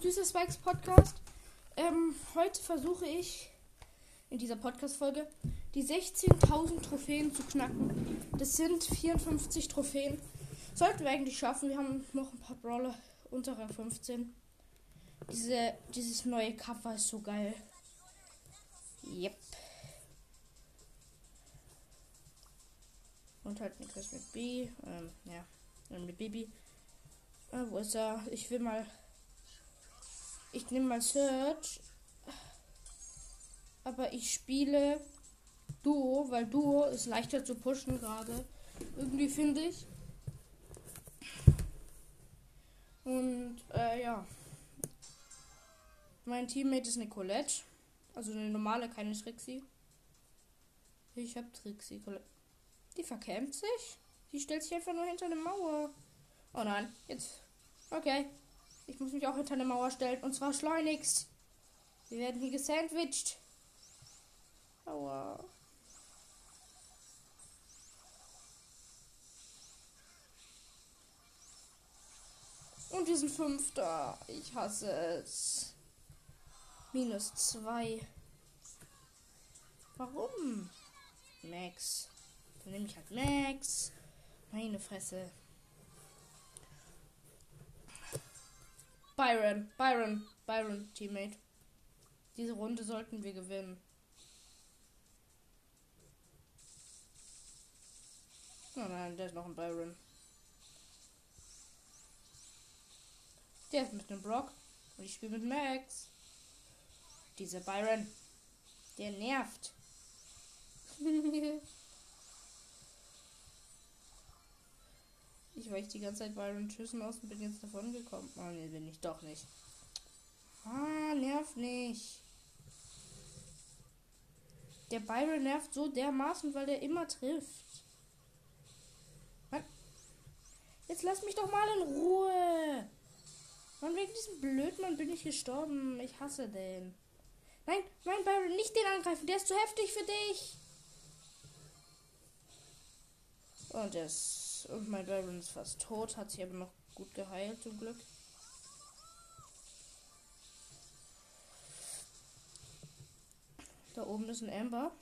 zu Süße Spikes Podcast. Ähm, heute versuche ich in dieser Podcast-Folge die 16.000 Trophäen zu knacken. Das sind 54 Trophäen. Sollten wir eigentlich schaffen. Wir haben noch ein paar Brawler unter Rang 15. Diese, dieses neue Cover ist so geil. Yep. Und halt Niklas mit B. Ähm, ja. Mit Baby. Ah, wo ist er? Ich will mal. Ich nehme mal Search. Aber ich spiele Duo, weil Duo ist leichter zu pushen gerade. Irgendwie finde ich. Und äh, ja. Mein Teammate ist Nicolette. Also eine normale, keine Trixie. Ich hab Trixie. Die verkämpft sich. Die stellt sich einfach nur hinter eine Mauer. Oh nein, jetzt. Okay. Ich muss mich auch hinter eine Mauer stellen. Und zwar schleunigst. Wir werden hier gesandwiched. Aua. Und wir sind Fünfter. Ich hasse es. Minus zwei. Warum? Max. Dann nehme ich halt Max. Meine Fresse. Byron, Byron, Byron, Teammate. Diese Runde sollten wir gewinnen. Oh nein, der ist noch ein Byron. Der ist mit einem Brock. Und ich spiele mit Max. Dieser Byron. Der nervt. Ich weiche die ganze Zeit Byron Schüssen aus und bin jetzt davon gekommen. Oh ne, bin ich doch nicht. Ah, nervt nicht. Der Byron nervt so dermaßen, weil der immer trifft. Mann. Jetzt lass mich doch mal in Ruhe. Mann, wegen diesem Blödmann bin ich gestorben. Ich hasse den. Nein, nein, Byron, nicht den angreifen. Der ist zu heftig für dich. Und das und mein Baron ist fast tot, hat sich aber noch gut geheilt zum Glück. Da oben ist ein Amber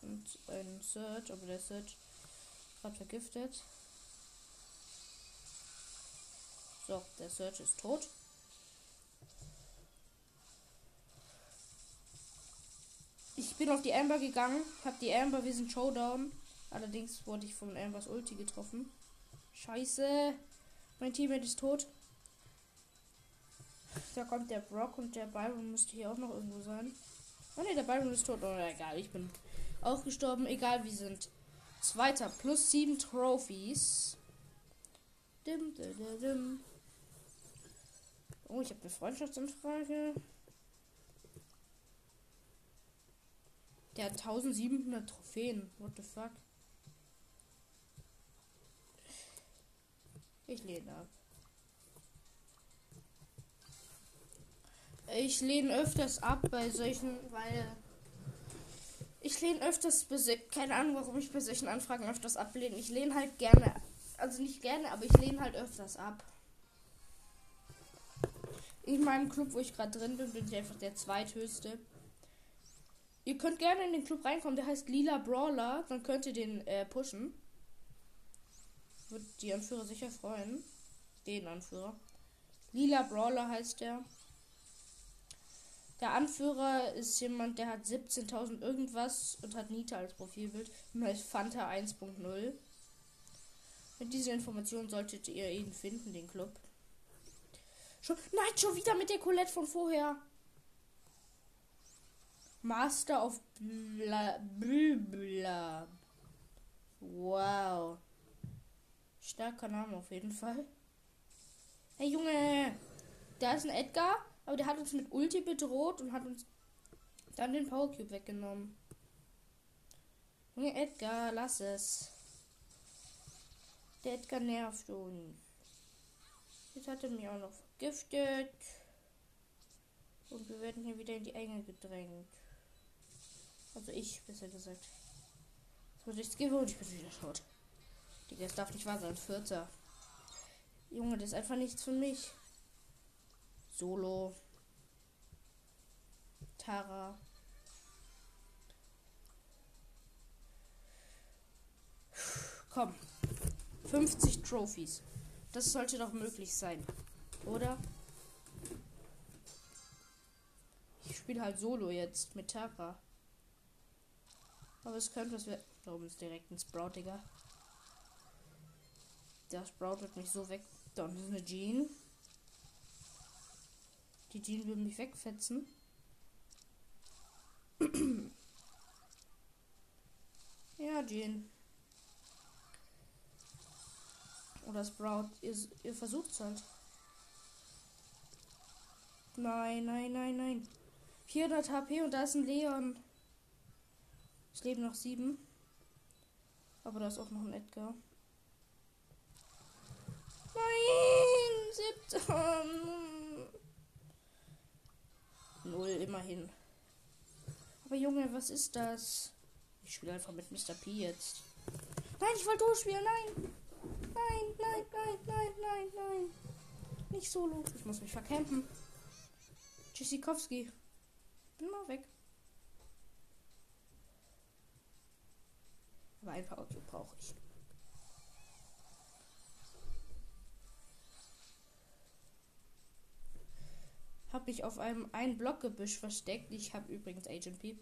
und ein Search, aber der Search hat vergiftet. So, der Search ist tot. Ich bin auf die Amber gegangen, hab die Amber, wir sind Showdown. Allerdings wurde ich von Ambers Ulti getroffen. Scheiße. Mein Teammate ist tot. Da kommt der Brock und der Byron müsste hier auch noch irgendwo sein. Oh ne, der Byron ist tot. Oh, egal, ich bin auch gestorben. Egal, wir sind Zweiter. Plus sieben Trophies. Dim, dim, dim. Oh, ich habe eine Freundschaftsanfrage. Der hat 1700 Trophäen. What the fuck? Ich lehne ab. Ich lehne öfters ab bei solchen, weil ich lehne öfters, keine Ahnung, warum ich bei solchen Anfragen öfters ablehne. Ich lehne halt gerne, also nicht gerne, aber ich lehne halt öfters ab. In meinem Club, wo ich gerade drin bin, bin ich einfach der zweithöchste. Ihr könnt gerne in den Club reinkommen, der heißt Lila Brawler, dann könnt ihr den äh, pushen. Wird die Anführer sicher freuen. Den Anführer. Lila Brawler heißt der. Der Anführer ist jemand, der hat 17.000 irgendwas und hat Nita als Profilbild und heißt Fanta 1.0. Mit dieser Information solltet ihr ihn finden, den Club. Schon, nein, schon wieder mit der Colette von vorher. Master of Bla, Bla. Wow. Starker Name auf jeden Fall. Hey Junge, da ist ein Edgar, aber der hat uns mit Ulti bedroht und hat uns dann den Power Cube weggenommen. Junge Edgar, lass es. Der Edgar nervt uns. Jetzt hat er mich auch noch vergiftet. Und wir werden hier wieder in die Enge gedrängt. Also ich, besser gesagt. Jetzt muss ich skippen und ich bin wieder tot. Das darf nicht wahr sein. Vierter. Junge, das ist einfach nichts für mich. Solo. Tara. Komm. 50 Trophies. Das sollte doch möglich sein. Oder? Ich spiele halt Solo jetzt mit Tara. Aber es könnte was werden. Da oben ist direkt ein Sprout, Digga. Der Sprout wird mich so weg. Da ist eine Jean. Die Jean will mich wegfetzen. ja, Jean. Oder Sprout. Ihr, ihr versucht es halt. Nein, nein, nein, nein. 400 HP und da ist ein Leon. Es leben noch sieben. Aber da ist auch noch ein Edgar. Nein! Siebter! Null, immerhin. Aber Junge, was ist das? Ich spiele einfach mit Mr. P jetzt. Nein, ich wollte durchspielen. Nein! Nein, nein, nein, nein, nein, nein. Nicht solo. Ich muss mich verkämpfen. Tschüssikowski. Bin mal weg. Aber ein Power brauche ich. Habe ich auf einem ein Blockgebüsch versteckt. Ich habe übrigens Agent P.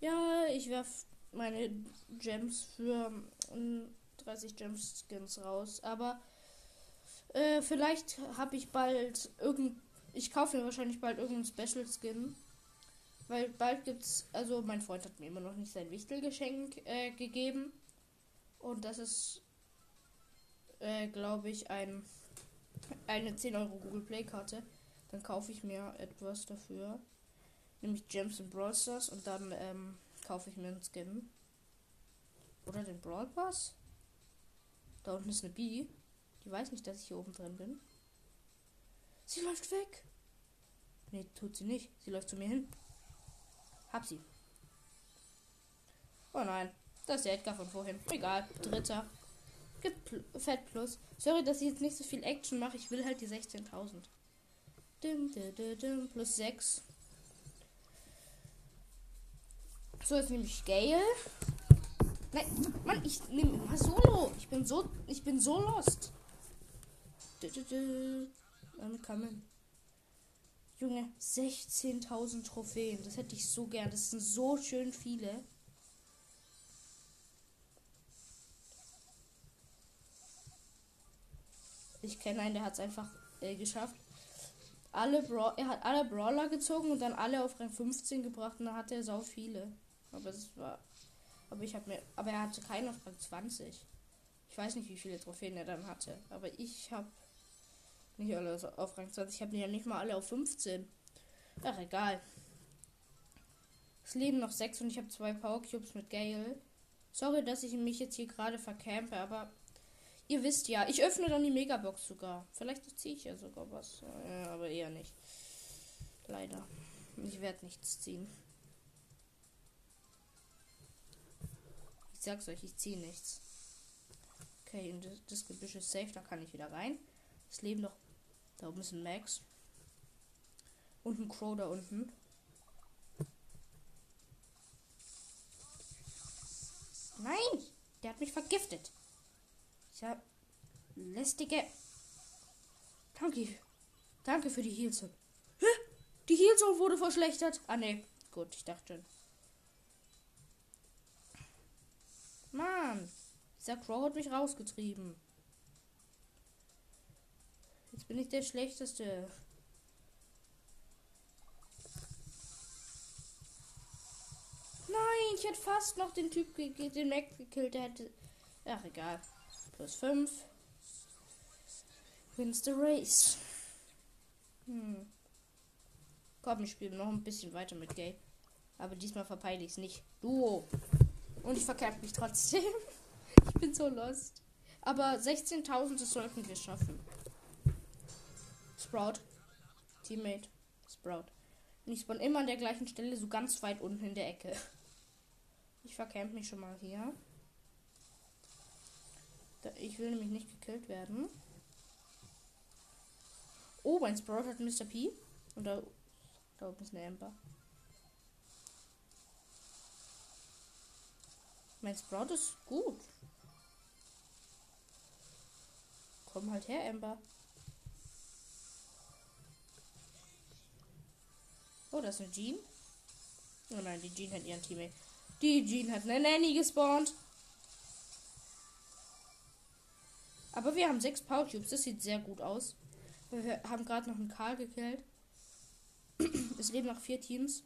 Ja, ich werf meine Gems für 30 ähm, Gems Skins raus. Aber äh, vielleicht habe ich bald irgend. Ich kaufe mir wahrscheinlich bald irgendeinen Special Skin. Weil bald gibt's, also mein Freund hat mir immer noch nicht sein Wichtelgeschenk äh, gegeben. Und das ist, äh, glaube ich, ein, eine 10 Euro Google Play Karte. Dann kaufe ich mir etwas dafür. Nämlich Gems und Brawl Stars und dann ähm, kaufe ich mir einen Skin. Oder den Brawl Pass. Da unten ist eine Bee. Die weiß nicht, dass ich hier oben drin bin. Sie läuft weg. Nee, tut sie nicht. Sie läuft zu mir hin. Hab sie. Oh nein. Das ist der Edgar von vorhin. Egal. Dritter. Gibt Fett Plus. Sorry, dass ich jetzt nicht so viel Action mache. Ich will halt die 16.000. Dim, dim, dim, plus 6. So, jetzt nehme ich Gale. Nein, Mann, ich nehme mal Solo. Ich bin so, ich bin so lost. Damit kann man. Junge, 16.000 Trophäen. Das hätte ich so gern. Das sind so schön viele. Ich kenne einen, der hat es einfach äh, geschafft. Alle Bra er hat alle Brawler gezogen und dann alle auf Rang 15 gebracht und dann hatte er so viele. Aber es war. Aber ich habe mir. Aber er hatte keinen auf Rang 20. Ich weiß nicht, wie viele Trophäen er dann hatte. Aber ich habe nicht alle auf Rang 20. Ich habe ja nicht mal alle auf 15. Ach, egal. Es leben noch sechs und ich habe zwei Power Cubes mit Gale. Sorry, dass ich mich jetzt hier gerade vercampe, aber ihr wisst ja, ich öffne dann die Megabox sogar. Vielleicht ziehe ich ja sogar was. Ja, aber eher nicht. Leider. Ich werde nichts ziehen. Ich sag's euch, ich ziehe nichts. Okay, und das, das Gebüsch ist safe, da kann ich wieder rein. Es leben noch da oben ist ein Max. Und ein Crow da unten. Nein! Der hat mich vergiftet. Ich hab lästige. Danke. Danke für die Healzone. Hä? Die Healzone wurde verschlechtert. Ah ne. Gut, ich dachte schon. Mann. Dieser Crow hat mich rausgetrieben. Jetzt bin ich der Schlechteste. Nein, ich hätte fast noch den Typ den Mac gekillt. Der hätte. Ach, egal. Plus 5. Wins the race. Hm. Komm, ich spiele noch ein bisschen weiter mit Gay. Aber diesmal verpeile ich es nicht. Duo. Und ich verkämpfe mich trotzdem. ich bin so lost. Aber 16.000, das sollten wir schaffen. Sprout. Teammate. Sprout. Und ich spawn immer an der gleichen Stelle, so ganz weit unten in der Ecke. Ich verkämpfe mich schon mal hier. Ich will nämlich nicht gekillt werden. Oh, mein Sprout hat Mr. P. Und da, oben ist eine Amber. Mein Sprout ist gut. Komm halt her, Amber. Oh, das ist eine Jean. Oh nein, die Jean hat ihren Teammate. Die Jean hat eine Nanny gespawnt. Aber wir haben sechs Power Cubes. Das sieht sehr gut aus. Wir haben gerade noch einen Karl gekillt. es leben noch vier Teams.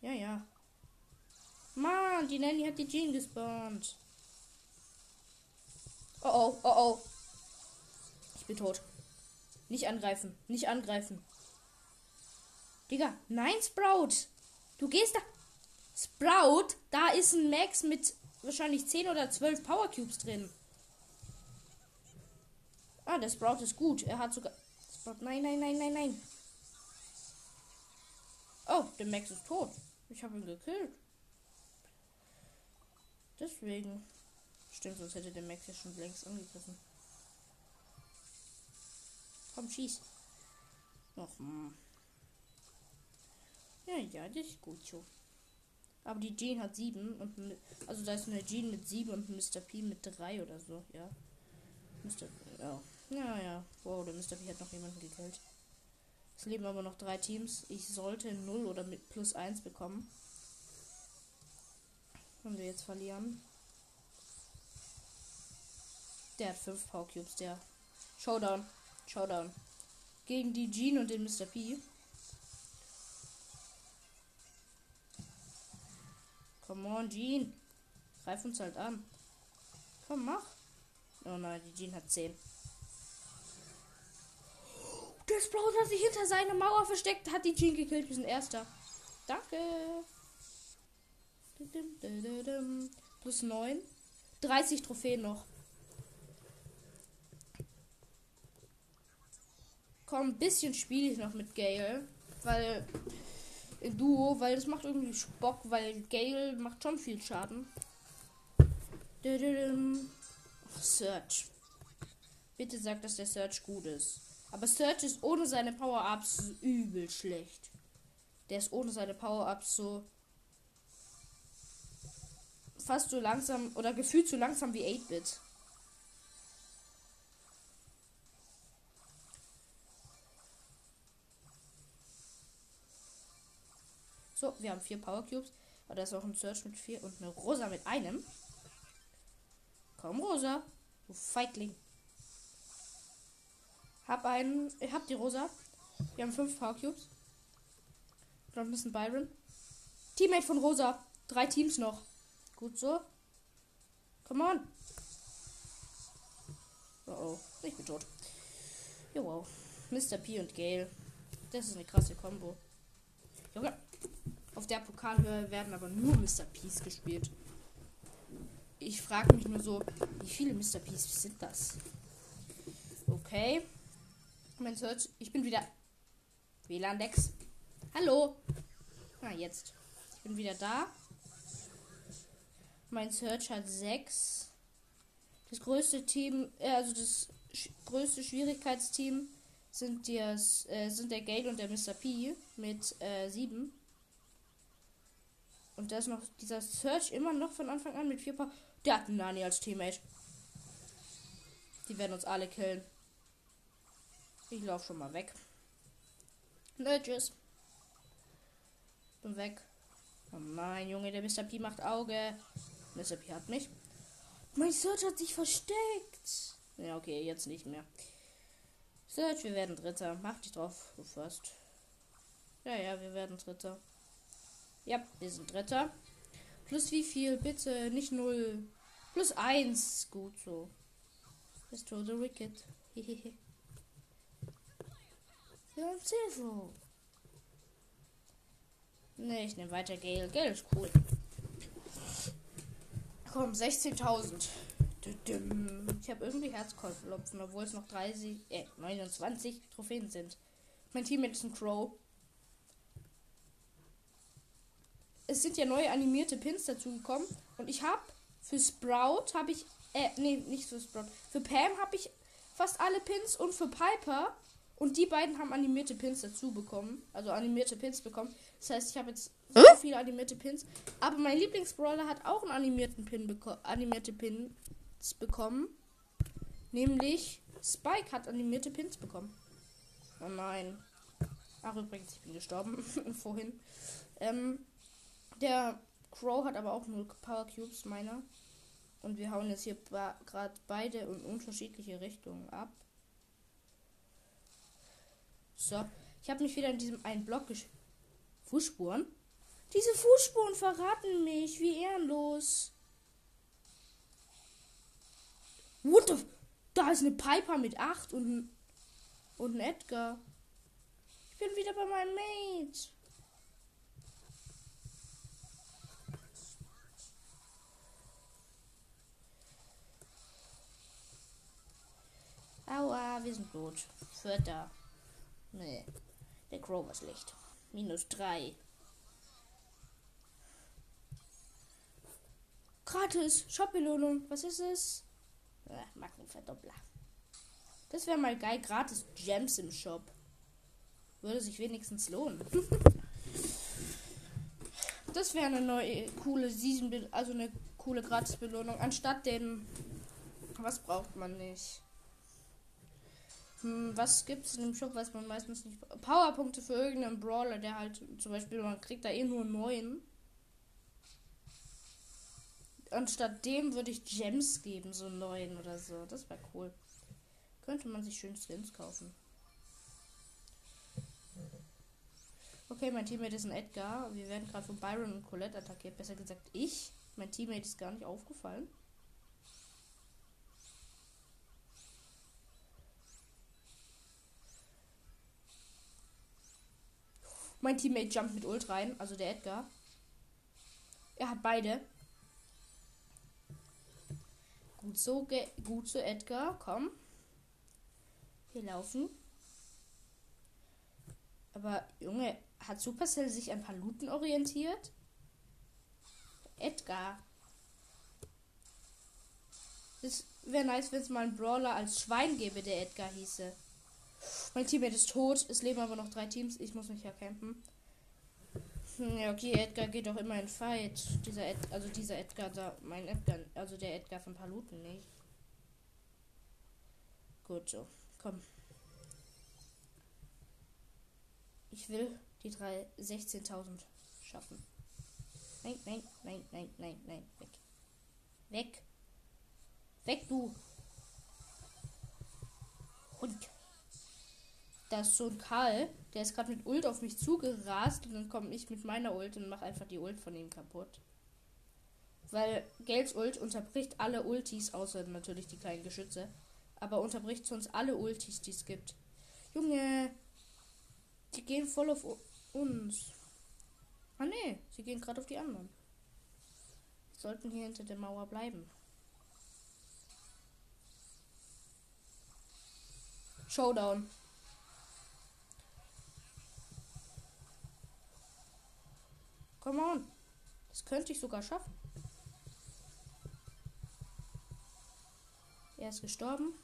Ja, ja. Mann, die Nanny hat die Jean gespawnt. Oh oh, oh oh. Ich bin tot. Nicht angreifen, nicht angreifen. Digga, nein, Sprout. Du gehst da. Sprout, da ist ein Max mit wahrscheinlich 10 oder 12 Power Cubes drin. Ah, der Sprout ist gut. Er hat sogar. Sprout, nein, nein, nein, nein, nein. Oh, der Max ist tot. Ich habe ihn gekillt. Deswegen. Stimmt, sonst hätte der Max ja schon längst angegriffen. Komm, schieß. Noch. Hm. Ja, ja, das ist gut so. Aber die Jean hat sieben und also da ist eine Jean mit sieben und Mr. P mit drei oder so, ja. Mr. Ja. Ja, ja. Wow, der Mr. P hat noch jemanden gekillt. Es leben aber noch drei Teams. Ich sollte 0 oder mit plus 1 bekommen. Wenn wir jetzt verlieren. Der hat 5 Power Cubes, der. Showdown. Showdown. Gegen die Jean und den Mr. P. Come on, Jean. Greif uns halt an. Komm, mach. Oh nein, die Jean hat 10. Der Sprout hat sich hinter seiner Mauer versteckt, hat die Jean gekillt. Wir sind Erster. Danke. Plus 9. 30 Trophäen noch. Komm, ein bisschen spiele ich noch mit Gale. Weil in Duo, weil das macht irgendwie Bock, weil Gale macht schon viel Schaden. Search. Bitte sag, dass der Search gut ist. Aber Search ist ohne seine Power-Ups übel schlecht. Der ist ohne seine Power-Ups so fast so langsam oder gefühlt so langsam wie 8-Bit. So, wir haben vier Power Cubes. Aber da ist auch ein Search mit vier und eine Rosa mit einem. Komm, Rosa. Du Feigling. Hab einen. Ich hab die Rosa. Wir haben fünf Power Cubes. Noch ein bisschen Byron. Teammate von Rosa. Drei Teams noch. Gut so. Come on. Oh oh. Ich bin tot. Jo, wow. Mr. P und Gale. Das ist eine krasse Combo. Junge. Auf der Pokalhöhe werden aber nur Mr. Peace gespielt. Ich frage mich nur so, wie viele Mr. Peace sind das? Okay. Mein Search, ich bin wieder. WLAN Dex. Hallo. Na, jetzt. Ich bin wieder da. Mein Search hat 6. Das größte Team, äh, also das sch größte Schwierigkeitsteam sind, die, äh, sind der Gale und der Mr. P mit 7. Äh, und da ist noch dieser Search immer noch von Anfang an mit vier Paar. Der hat einen Nani als Teammate. Die werden uns alle killen. Ich laufe schon mal weg. Nö, tschüss. Bin weg. Oh nein, Junge, der Mr. P macht Auge. Mr. P hat mich. Mein Search hat sich versteckt. Ja, okay, jetzt nicht mehr. Search, wir werden Dritter. Mach dich drauf, du first. Ja, ja, wir werden Dritter. Ja, wir sind Dritter. Plus wie viel? Bitte, nicht null. Plus eins. Gut so. Let's throw the wicket. Hehehe. Wir haben Zero. Ne, ich nehme weiter Gale. Gale ist cool. Komm, 16.000. Ich habe irgendwie Herzklopfen, obwohl es noch 30, äh, 29 Trophäen sind. Mein Team ist ein Crow. es sind ja neue animierte Pins dazu gekommen. Und ich habe für Sprout habe ich, äh, nee, nicht für Sprout. Für Pam habe ich fast alle Pins und für Piper Und die beiden haben animierte Pins dazu bekommen. Also animierte Pins bekommen. Das heißt, ich habe jetzt so viele animierte Pins. Aber mein Lieblingsbrawler hat auch einen animierten Pin beko animierte Pins bekommen. Nämlich Spike hat animierte Pins bekommen. Oh nein. Ach, übrigens, ich bin gestorben vorhin. Ähm, der Crow hat aber auch nur Power Cubes, meiner. Und wir hauen jetzt hier gerade beide in unterschiedliche Richtungen ab. So, ich habe mich wieder in diesem einen Block gesch... Fußspuren? Diese Fußspuren verraten mich. Wie ehrenlos. What the... Da ist eine Piper mit 8 und, und ein Edgar. Ich bin wieder bei meinem Mate. Aua, wir sind tot. Vierter. Nee. Der Crow war schlecht. Minus drei. Gratis. Shop-Belohnung. Was ist es? Markenverdoppler. Das wäre mal geil. Gratis Gems im Shop. Würde sich wenigstens lohnen. das wäre eine neue coole Season, also eine coole Gratis-Belohnung. Anstatt den. Was braucht man nicht? Hm, was gibt es in dem Shop, was man meistens nicht. Powerpunkte für irgendeinen Brawler, der halt zum Beispiel, man kriegt da eh nur neun. Anstatt dem würde ich Gems geben, so neun oder so. Das wäre cool. Könnte man sich schön Skins kaufen. Okay, mein Teammate ist ein Edgar. Wir werden gerade von Byron und Colette attackiert. Besser gesagt, ich. Mein Teammate ist gar nicht aufgefallen. Mein Teammate jumpt mit Ult rein, also der Edgar. Er hat beide. Gut so, gut so, Edgar. Komm. Wir laufen. Aber, Junge, hat Supercell sich an Paluten orientiert? Edgar. Es wäre nice, wenn es mal einen Brawler als Schwein gäbe, der Edgar hieße. Mein Teammate ist tot. Es leben aber noch drei Teams. Ich muss mich ja campen. Hm, ja, okay, Edgar geht doch immer in Fight. Dieser Ed, also dieser Edgar da, mein Edgar, also der Edgar von Paluten nicht. Gut so. Komm. Ich will die drei 16.000 schaffen. Nein, nein, nein, nein, nein, nein. Weg. Weg. Weg, du. Hund da ist so ein Karl, der ist gerade mit Ult auf mich zugerast und dann komme ich mit meiner Ult und mache einfach die Ult von ihm kaputt. Weil Gels Ult unterbricht alle Ultis, außer natürlich die kleinen Geschütze. Aber unterbricht sonst alle Ultis, die es gibt. Junge, die gehen voll auf uns. Ah ne, sie gehen gerade auf die anderen. Wir sollten hier hinter der Mauer bleiben. Showdown. Come on. Das könnte ich sogar schaffen. Er ist gestorben.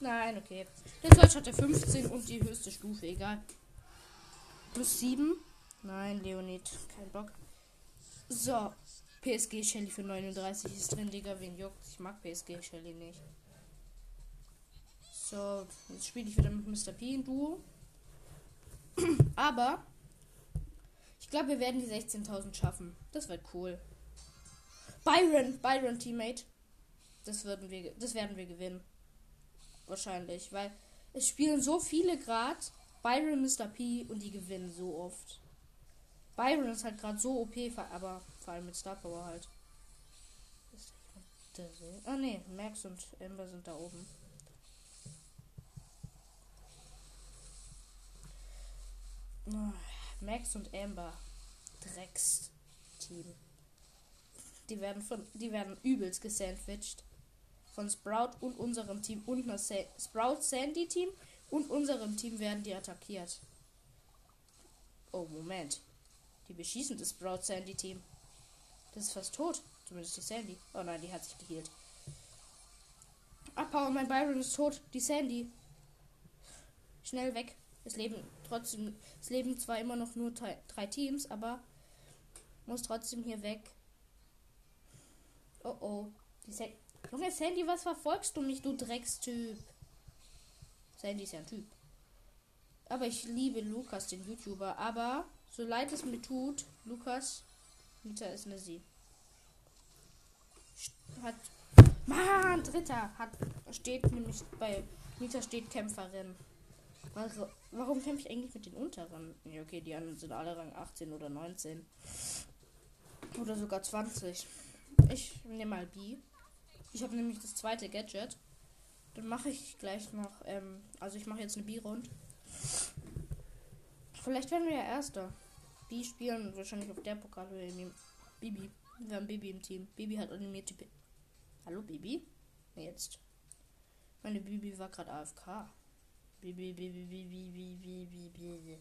Nein, okay. Der Deutsch hat er 15 und die höchste Stufe, egal. Plus 7. Nein, Leonid. Kein Bock. So. PSG Shelly für 39 ist drin, Digga. Wen juckt? Ich mag PSG Shelly nicht. So, jetzt spiele ich wieder mit Mr. P in Duo. Aber ich glaube, wir werden die 16.000 schaffen. Das wird cool. Byron, Byron Teammate. Das würden wir, das werden wir gewinnen. Wahrscheinlich, weil es spielen so viele gerade. Byron, Mr. P und die gewinnen so oft. Byron ist halt gerade so OP, aber vor allem mit Star Power halt. Ah ne, Max und Ember sind da oben. Oh. Max und Amber. Drecks-Team. Die werden von, die werden übelst gesandwiched. Von Sprout und unserem Team und einer Sa Sprout Sandy Team und unserem Team werden die attackiert. Oh, Moment. Die beschießen das Sprout Sandy Team. Das ist fast tot. Zumindest die Sandy. Oh nein, die hat sich geheilt. Abhauen, mein Byron ist tot. Die Sandy. Schnell weg. Es leben trotzdem, es leben zwar immer noch nur drei Teams, aber muss trotzdem hier weg. Oh oh. Junge Sandy, was verfolgst du mich, du Dreckstyp? Sandy ist ja ein Typ. Aber ich liebe Lukas, den YouTuber. Aber so leid es mir tut, Lukas, Mieter ist eine Sie. Hat. Mann, Dritter. Hat, steht nämlich bei Mieter steht Kämpferin. Warum kämpfe ich eigentlich mit den unteren? Ja, okay, die anderen sind alle Rang 18 oder 19. Oder sogar 20. Ich nehme mal B. Ich habe nämlich das zweite Gadget. Dann mache ich gleich noch, ähm, also ich mache jetzt eine B-Rund. Vielleicht werden wir ja Erster. B spielen wahrscheinlich auf der Pokalhöhe. Bibi. Wir haben Bibi im Team. Bibi hat animierte. Hallo Bibi? Jetzt. Meine Bibi war gerade AFK. Bibi, Bibi, Bibi, Bibi, Bibi, Bibi.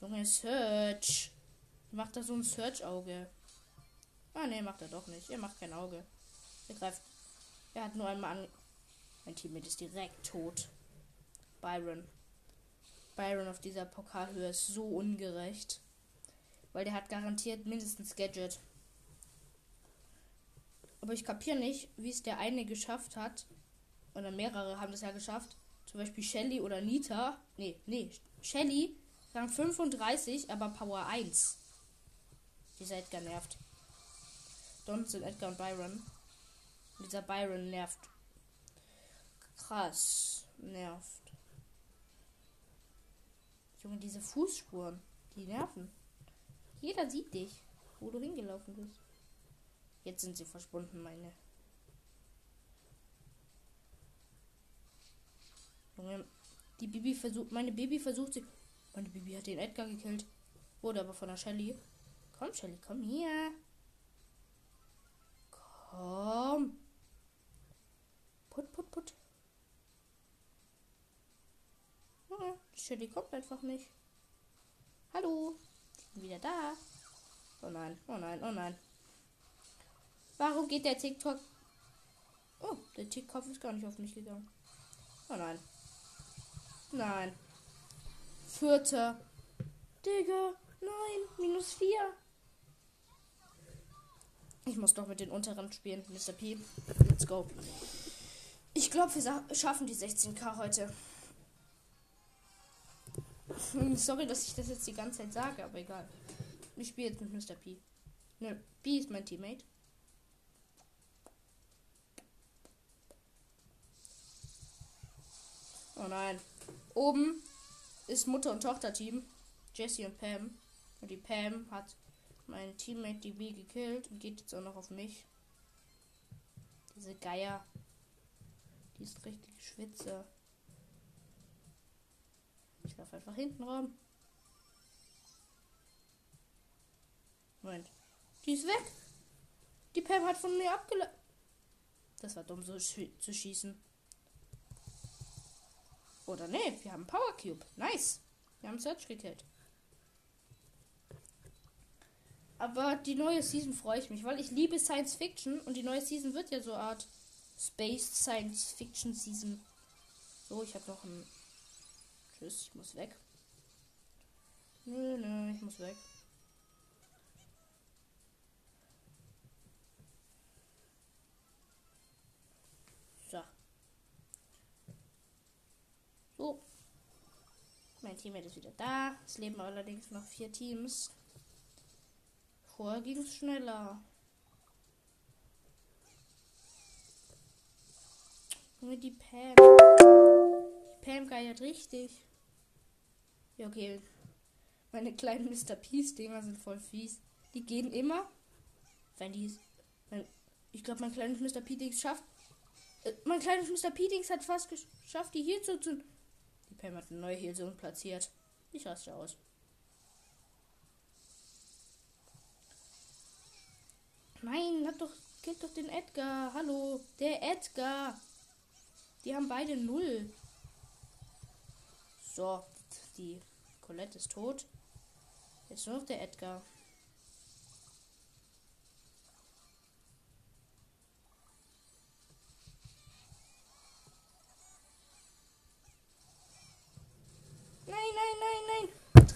Junge, Search. Macht da so ein Search-Auge. Ah, ne, macht er doch nicht. Er macht kein Auge. Er greift. Er hat nur einmal an. Mein Teammate ist direkt tot. Byron. Byron auf dieser Pokalhöhe ist so ungerecht. Weil der hat garantiert mindestens Gadget. Aber ich kapiere nicht, wie es der eine geschafft hat. Oder mehrere haben das ja geschafft. Zum Beispiel Shelly oder Nita. Nee, nee. Shelly, Rang 35, aber Power 1. Dieser Edgar nervt. Sind Edgar und Byron. Dieser Byron nervt. Krass. Nervt. Junge, diese Fußspuren. Die nerven. Jeder sieht dich, wo du hingelaufen bist. Jetzt sind sie verschwunden, meine. Die Bibi versucht, meine Bibi versucht sie. Meine Bibi hat den Edgar gekillt. Wurde aber von der Shelly. Komm, Shelly, komm hier. Komm. Put, put, put. Junge, Shelly kommt einfach nicht. Hallo wieder da. Oh nein, oh nein, oh nein. Warum geht der TikTok? Oh, der TikTok ist gar nicht auf mich gegangen. Oh nein. Nein. Vierter. Digga, nein, minus vier. Ich muss doch mit den unteren spielen, Mr. P. Let's go. Ich glaube, wir schaffen die 16k heute. Sorry, dass ich das jetzt die ganze Zeit sage, aber egal. Ich spiele jetzt mit Mr. P. Ne, P ist mein Teammate. Oh nein. Oben ist Mutter- und Tochter-Team. Jesse und Pam. Und die Pam hat mein Teammate die B gekillt und geht jetzt auch noch auf mich. Diese Geier. Die ist richtig Schwitze. Ich laufe einfach hinten rum. Moment. Die ist weg. Die Pam hat von mir abgelaufen. Das war dumm, so sch zu schießen. Oder nee, wir haben Power Cube. Nice. Wir haben Search gekillt. Aber die neue Season freue ich mich, weil ich liebe Science Fiction und die neue Season wird ja so eine Art Space Science Fiction Season. So, ich habe noch ein Tschüss, ich muss weg. Nö, nö, ich muss weg. So. So. Mein Teammate ist wieder da. Es leben allerdings noch vier Teams. Vorher ging es schneller. Nur die Pam. Die Pam geiert richtig. Ja, okay. Meine kleinen Mr. Peace-Dinger sind voll fies. Die gehen immer, wenn die. Wenn, ich glaube, mein kleines Mr. P-Dings schafft. Äh, mein kleines Mr. P-Dings hat fast geschafft, die hier zu tun. Pam hat eine neue Heelzone platziert. Ich raste aus. Nein, hat doch. Killt doch den Edgar. Hallo. Der Edgar. Die haben beide null. So, die Colette ist tot. Jetzt nur noch der Edgar.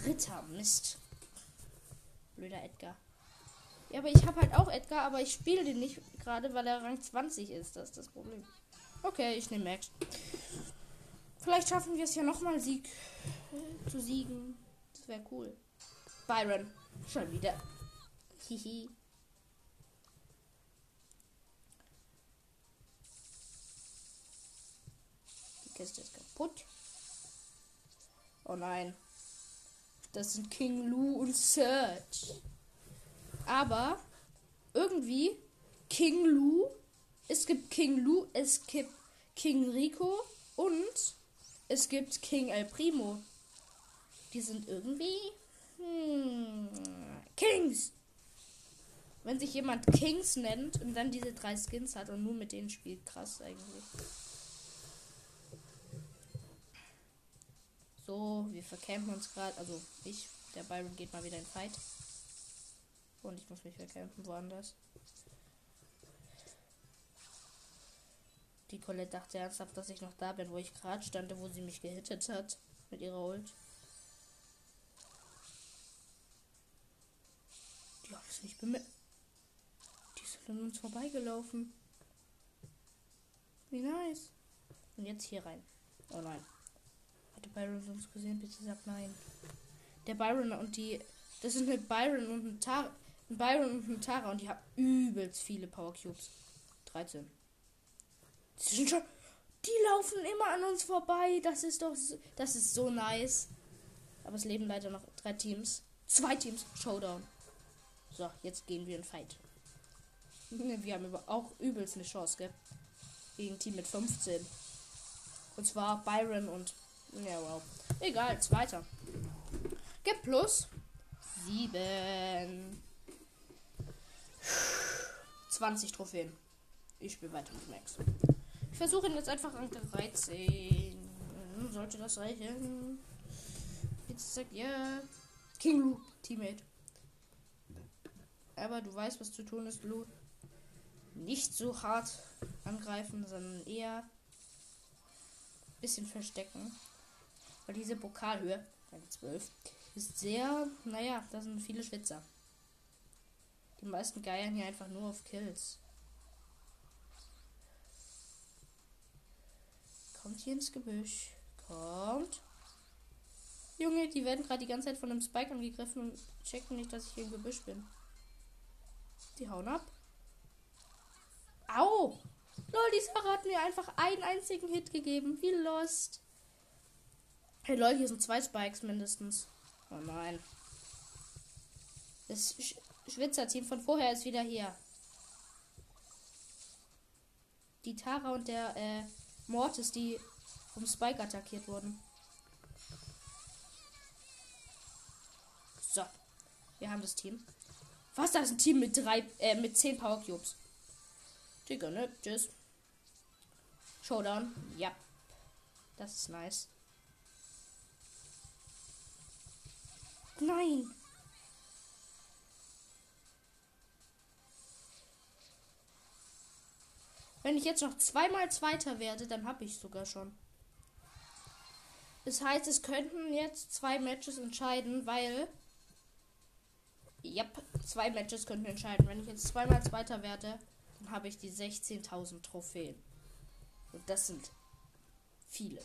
Dritter. Mist. Blöder Edgar. Ja, aber ich habe halt auch Edgar, aber ich spiele den nicht gerade, weil er Rang 20 ist. Das ist das Problem. Okay, ich nehme Max. Vielleicht schaffen wir es ja nochmal Sieg äh, zu siegen. Das wäre cool. Byron. Schon wieder. Hihi. Die Kiste ist kaputt. Oh nein. Das sind King Lou und Search. Aber irgendwie King Lou. Es gibt King Lou, es gibt King Rico und es gibt King El Primo. Die sind irgendwie hm, Kings. Wenn sich jemand Kings nennt und dann diese drei Skins hat und nur mit denen spielt, krass eigentlich. So, wir verkämpfen uns gerade. Also ich, der Byron geht mal wieder in Fight. Und ich muss mich verkämpfen woanders. Die Colette dachte ernsthaft, dass ich noch da bin, wo ich gerade stand, wo sie mich gehittet hat. Mit ihrer Ult. Die haben es nicht bemerkt. Die sind an uns vorbeigelaufen. Wie nice. Und jetzt hier rein. Oh nein. Hat der Byron uns gesehen? Bitte sag nein. Der Byron und die. Das sind mit Byron und ein Tara. Byron und Tara und die haben übelst viele Power Cubes. 13. Die sind schon. Die laufen immer an uns vorbei. Das ist doch. So, das ist so nice. Aber es leben leider noch drei Teams. Zwei Teams. Showdown. So, jetzt gehen wir in Fight. Wir haben auch übelst eine Chance, gell? Gegen Team mit 15. Und zwar Byron und. Ja, wow. Egal, zweiter. G plus 7. 20 Trophäen. Ich spiele weiter mit Max. Ich versuche ihn jetzt einfach an 13. Sollte das reichen? Jetzt sagt ja. King Lu, Teammate. Aber du weißt, was zu tun ist, Lu. Nicht so hart angreifen, sondern eher bisschen verstecken. Weil diese Pokalhöhe, 12, ist sehr, naja, da sind viele Schwitzer. Die meisten geiern hier einfach nur auf Kills. Kommt hier ins Gebüsch. Kommt. Junge, die werden gerade die ganze Zeit von einem Spike angegriffen und checken nicht, dass ich hier im Gebüsch bin. Die hauen ab. Au! Lol, die Sarah hat mir einfach einen einzigen Hit gegeben. Wie lost. Hey lol, hier sind zwei Spikes mindestens. Oh nein. Das Sch Schwitzer-Team von vorher ist wieder hier. Die Tara und der äh, Mortis, die vom Spike attackiert wurden. So. Wir haben das Team. Was? Das ist ein Team mit drei, äh, mit zehn Power Cubes. Digga, ne? Tschüss. Showdown. Ja. Das ist nice. Nein. Wenn ich jetzt noch zweimal Zweiter werde, dann habe ich sogar schon. Das heißt, es könnten jetzt zwei Matches entscheiden, weil. Ja, zwei Matches könnten entscheiden. Wenn ich jetzt zweimal Zweiter werde, dann habe ich die 16.000 Trophäen. Und das sind viele.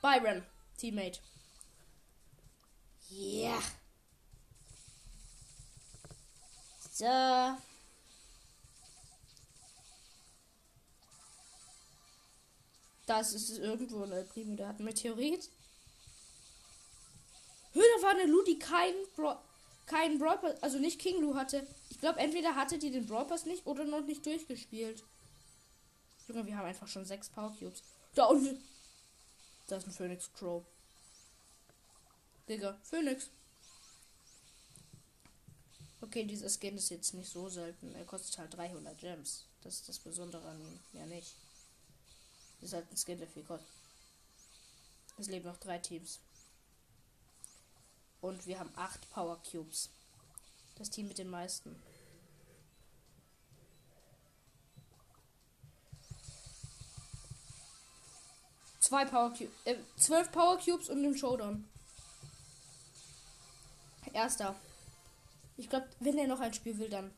Byron, Teammate. Ja. Yeah. So. Das ist irgendwo eine Primo, der hat einen Meteorit. Höhe, da war eine Lu, die keinen Bro keinen Brawl Pass, also nicht King Lu hatte. Ich glaube, entweder hatte die den Brawl Pass nicht oder noch nicht durchgespielt. Junge, wir haben einfach schon sechs Power Cubes. Da unten. Da ist ein Phoenix Crow. Digga, Phoenix. Okay, dieser Skin ist jetzt nicht so selten. Er kostet halt 300 Gems. Das ist das Besondere an ihm. Ja, nicht. Ist halt ein Skin, der viel kostet. Es leben noch drei Teams. Und wir haben acht Power Cubes. Das Team mit den meisten. Zwei Power Cubes. Äh, zwölf Power Cubes und den Showdown. Erster. Ich glaube, wenn er noch ein Spiel will, dann.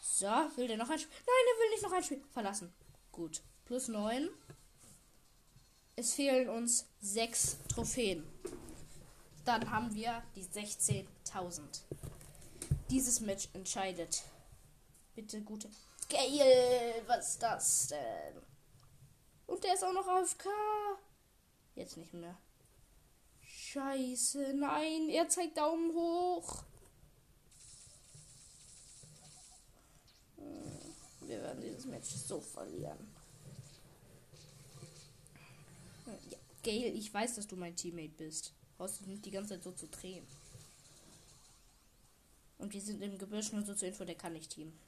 So, will der noch ein Spiel? Nein, er will nicht noch ein Spiel. Verlassen. Gut. Plus 9. Es fehlen uns 6 Trophäen. Dann haben wir die 16.000. Dieses Match entscheidet. Bitte gute. Geil, was ist das denn? Und der ist auch noch auf K. Jetzt nicht mehr. Scheiße, nein, er zeigt Daumen hoch. Hm, wir werden dieses Match so verlieren. Ja, Gail, ich weiß, dass du mein Teammate bist. Brauchst du nicht die ganze Zeit so zu drehen. Und wir sind im Gebirge nur so zur Info, der kann nicht Team.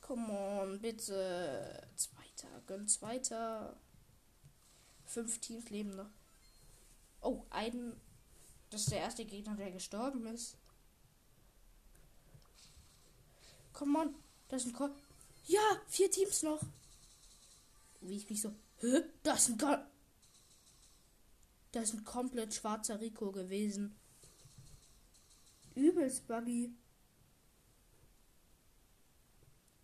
Come on, bitte. Zweiter, gönn zweiter. Fünf Teams leben noch. Oh, ein. Das ist der erste Gegner, der gestorben ist. Come on, das sind Ko Ja, vier Teams noch. Wie ich mich so. Hä? Das ist ein. Das ist ein komplett schwarzer Rico gewesen. Übelst buggy.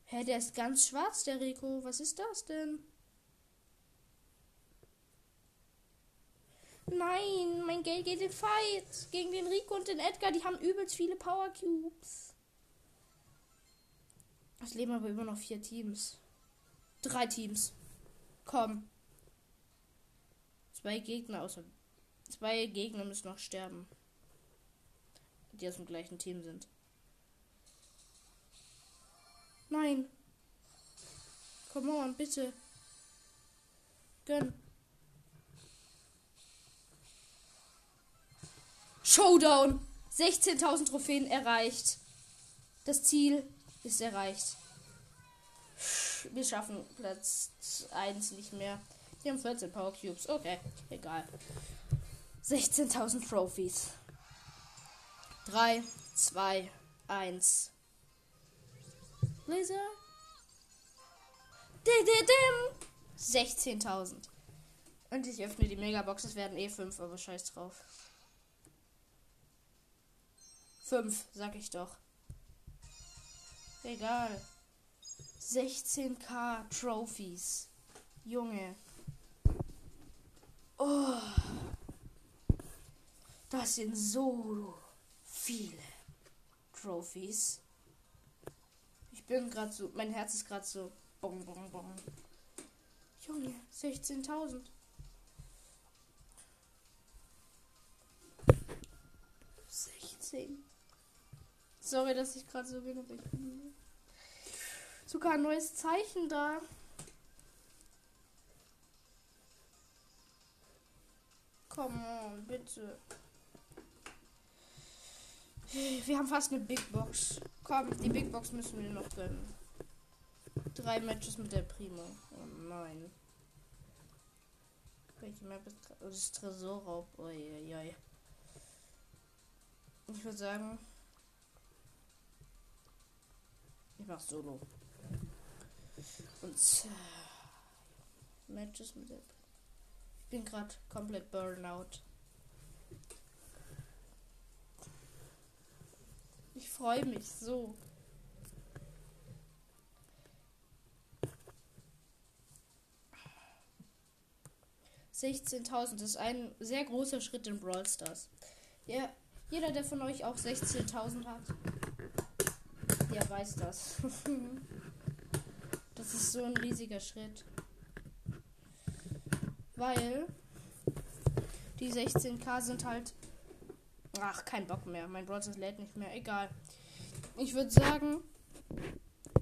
Hä, der ist ganz schwarz, der Rico. Was ist das denn? Nein, mein Geld geht in Fight gegen den Rico und den Edgar. Die haben übelst viele Power Cubes. Es leben aber immer noch vier Teams. Drei Teams. Komm. Zwei Gegner außer. Zwei Gegner müssen noch sterben. Die aus dem gleichen Team sind. Nein. Come on, bitte. Gönn. Showdown. 16.000 Trophäen erreicht. Das Ziel ist erreicht. Wir schaffen Platz 1 nicht mehr. Wir haben 14 Power Cubes. Okay, egal. 16.000 Trophies. 3, 2, 1. Laser. 16.000. Und ich öffne die Megabox. Es werden eh 5, aber scheiß drauf. 5, sag ich doch. Egal. 16k Trophies. Junge. Oh. Das sind so viele Trophies bin gerade so, mein Herz ist gerade so. Bong, bong, bong. Junge, 16.000. Sorry, dass ich gerade so bin, aber ich bin sogar ein neues Zeichen da. On, bitte. Wir haben fast eine Big Box. Komm, die Big Box müssen wir noch gönnen. Drei Matches mit der Primo. Oh nein. Welche Map ist das ist Tresorraub? Uiuiui. Ich würde sagen. Ich mach Solo. Und Matches mit der. Ich bin gerade komplett Burnout. Ich freue mich so. Sechzehntausend ist ein sehr großer Schritt in Brawl Stars. Ja, jeder, der von euch auch 16.000 hat, der weiß das. das ist so ein riesiger Schritt. Weil die 16k sind halt Ach, kein Bock mehr. Mein Browser lädt nicht mehr. Egal. Ich würde sagen,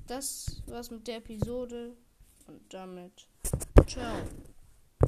das war's mit der Episode. Und damit. Ciao.